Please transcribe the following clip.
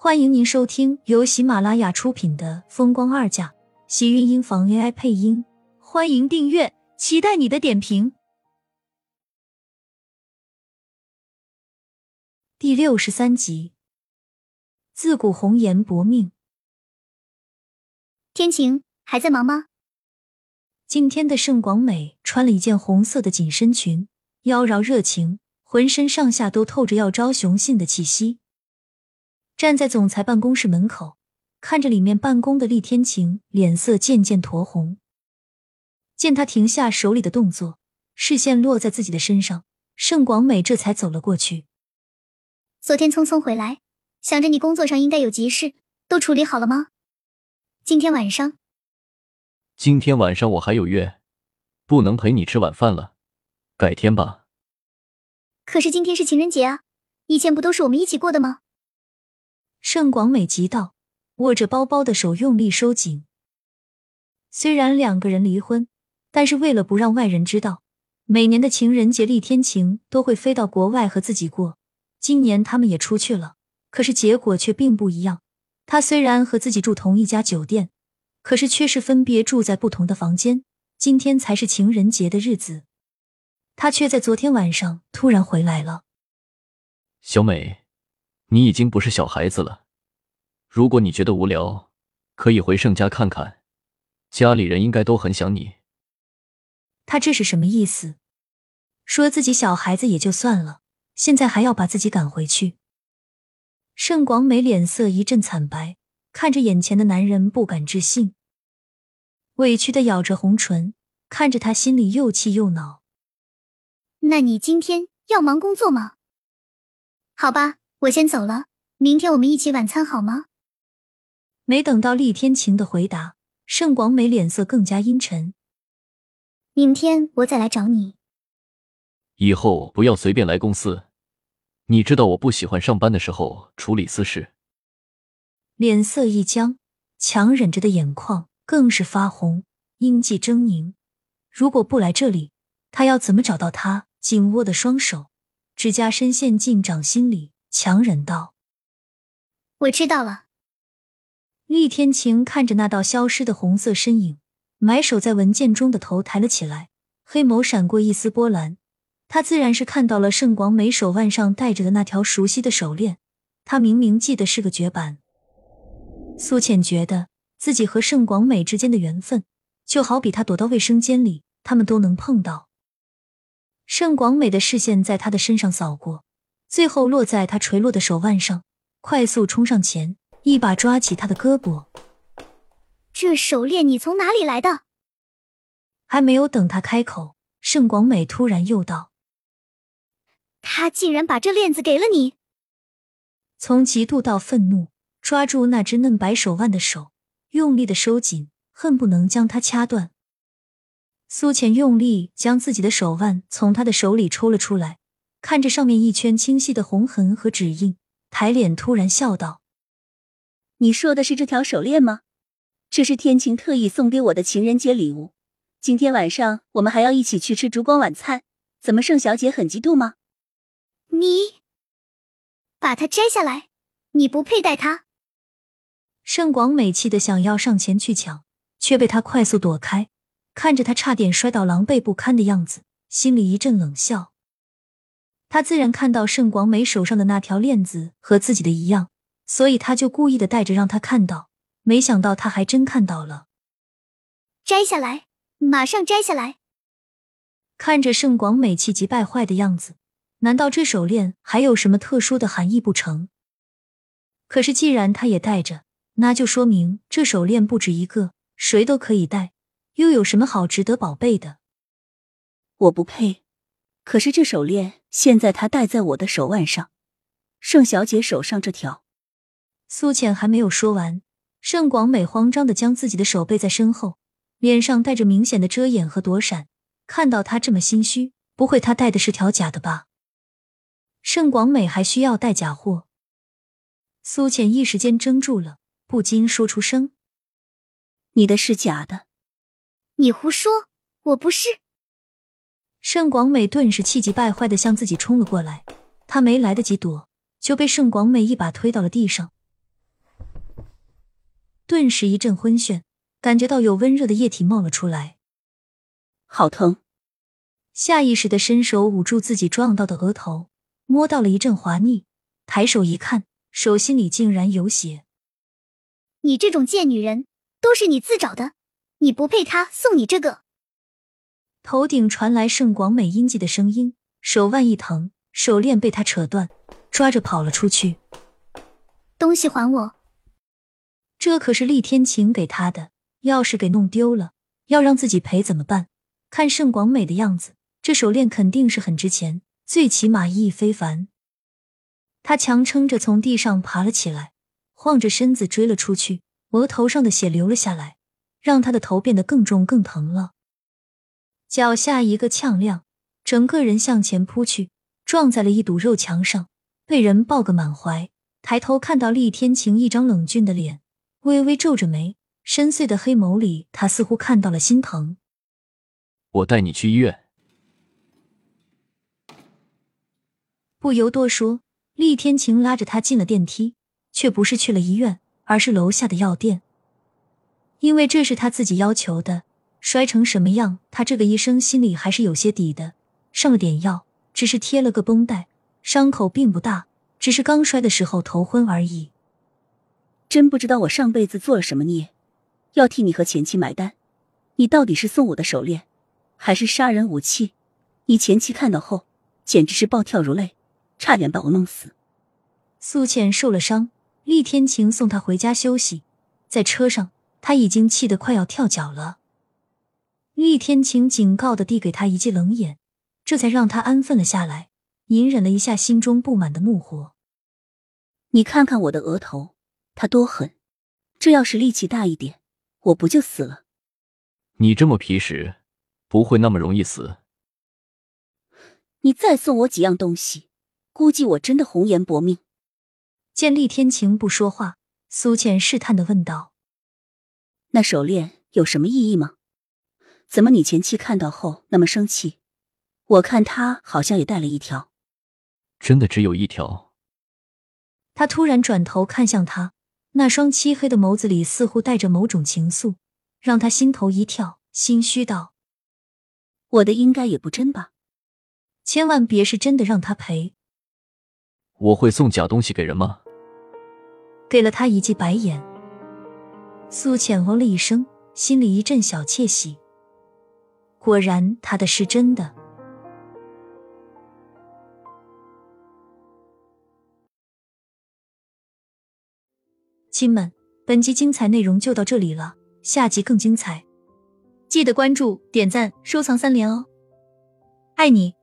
欢迎您收听由喜马拉雅出品的《风光二嫁》，喜运音房 AI 配音。欢迎订阅，期待你的点评。第六十三集，自古红颜薄命。天晴还在忙吗？今天的盛广美穿了一件红色的紧身裙，妖娆热情，浑身上下都透着要招雄性的气息。站在总裁办公室门口，看着里面办公的厉天晴，脸色渐渐酡红。见他停下手里的动作，视线落在自己的身上，盛广美这才走了过去。昨天匆匆回来，想着你工作上应该有急事，都处理好了吗？今天晚上，今天晚上我还有约，不能陪你吃晚饭了，改天吧。可是今天是情人节啊，以前不都是我们一起过的吗？盛广美急道，握着包包的手用力收紧。虽然两个人离婚，但是为了不让外人知道，每年的情人节，厉天晴都会飞到国外和自己过。今年他们也出去了，可是结果却并不一样。他虽然和自己住同一家酒店，可是却是分别住在不同的房间。今天才是情人节的日子，他却在昨天晚上突然回来了。小美。你已经不是小孩子了。如果你觉得无聊，可以回盛家看看，家里人应该都很想你。他这是什么意思？说自己小孩子也就算了，现在还要把自己赶回去。盛广美脸色一阵惨白，看着眼前的男人，不敢置信，委屈的咬着红唇，看着他，心里又气又恼。那你今天要忙工作吗？好吧。我先走了，明天我们一起晚餐好吗？没等到厉天晴的回答，盛广美脸色更加阴沉。明天我再来找你。以后不要随便来公司，你知道我不喜欢上班的时候处理私事。脸色一僵，强忍着的眼眶更是发红，阴气狰狞。如果不来这里，他要怎么找到他？紧握的双手，指甲深陷进掌心里。强忍道：“我知道了。”厉天晴看着那道消失的红色身影，埋首在文件中的头抬了起来，黑眸闪过一丝波澜。他自然是看到了盛广美手腕上戴着的那条熟悉的手链，他明明记得是个绝版。苏浅觉得自己和盛广美之间的缘分，就好比他躲到卫生间里，他们都能碰到。盛广美的视线在他的身上扫过。最后落在他垂落的手腕上，快速冲上前，一把抓起他的胳膊。这手链你从哪里来的？还没有等他开口，盛广美突然又道：“他竟然把这链子给了你！”从嫉妒到愤怒，抓住那只嫩白手腕的手用力的收紧，恨不能将它掐断。苏浅用力将自己的手腕从他的手里抽了出来。看着上面一圈清晰的红痕和指印，抬脸突然笑道：“你说的是这条手链吗？这是天晴特意送给我的情人节礼物。今天晚上我们还要一起去吃烛光晚餐，怎么盛小姐很嫉妒吗？”你把它摘下来，你不配戴它。盛广美气的想要上前去抢，却被他快速躲开。看着他差点摔倒、狼狈不堪的样子，心里一阵冷笑。他自然看到盛广美手上的那条链子和自己的一样，所以他就故意的戴着让他看到。没想到他还真看到了。摘下来，马上摘下来！看着盛广美气急败坏的样子，难道这手链还有什么特殊的含义不成？可是既然他也戴着，那就说明这手链不止一个，谁都可以戴，又有什么好值得宝贝的？我不配。可是这手链现在他戴在我的手腕上，盛小姐手上这条。苏浅还没有说完，盛广美慌张的将自己的手背在身后，脸上带着明显的遮掩和躲闪。看到他这么心虚，不会他戴的是条假的吧？盛广美还需要带假货？苏浅一时间怔住了，不禁说出声：“你的是假的。”你胡说，我不是。盛广美顿时气急败坏的向自己冲了过来，他没来得及躲，就被盛广美一把推到了地上。顿时一阵昏眩，感觉到有温热的液体冒了出来，好疼！下意识的伸手捂住自己撞到的额头，摸到了一阵滑腻，抬手一看，手心里竟然有血。你这种贱女人，都是你自找的，你不配他送你这个。头顶传来盛广美阴寂的声音，手腕一疼，手链被他扯断，抓着跑了出去。东西还我！这可是厉天晴给他的，要是给弄丢了，要让自己赔怎么办？看盛广美的样子，这手链肯定是很值钱，最起码意义非凡。他强撑着从地上爬了起来，晃着身子追了出去，额头上的血流了下来，让他的头变得更重更疼了。脚下一个踉跄，整个人向前扑去，撞在了一堵肉墙上，被人抱个满怀。抬头看到厉天晴一张冷峻的脸，微微皱着眉，深邃的黑眸里，他似乎看到了心疼。我带你去医院。不由多说，厉天晴拉着他进了电梯，却不是去了医院，而是楼下的药店，因为这是他自己要求的。摔成什么样，他这个医生心里还是有些底的。上了点药，只是贴了个绷带，伤口并不大，只是刚摔的时候头昏而已。真不知道我上辈子做了什么孽，要替你和前妻买单。你到底是送我的手链，还是杀人武器？你前妻看到后，简直是暴跳如雷，差点把我弄死。苏浅受了伤，厉天晴送她回家休息，在车上，他已经气得快要跳脚了。厉天晴警告的递给他一记冷眼，这才让他安分了下来，隐忍了一下心中不满的怒火。你看看我的额头，他多狠！这要是力气大一点，我不就死了？你这么皮实，不会那么容易死。你再送我几样东西，估计我真的红颜薄命。见厉天晴不说话，苏倩试探的问道：“那手链有什么意义吗？”怎么？你前妻看到后那么生气？我看他好像也带了一条。真的只有一条？他突然转头看向他，那双漆黑的眸子里似乎带着某种情愫，让他心头一跳，心虚道：“我的应该也不真吧？千万别是真的，让他赔。”我会送假东西给人吗？给了他一记白眼。苏浅哦了一声，心里一阵小窃喜。果然，他的是真的。亲们，本集精彩内容就到这里了，下集更精彩，记得关注、点赞、收藏三连哦！爱你。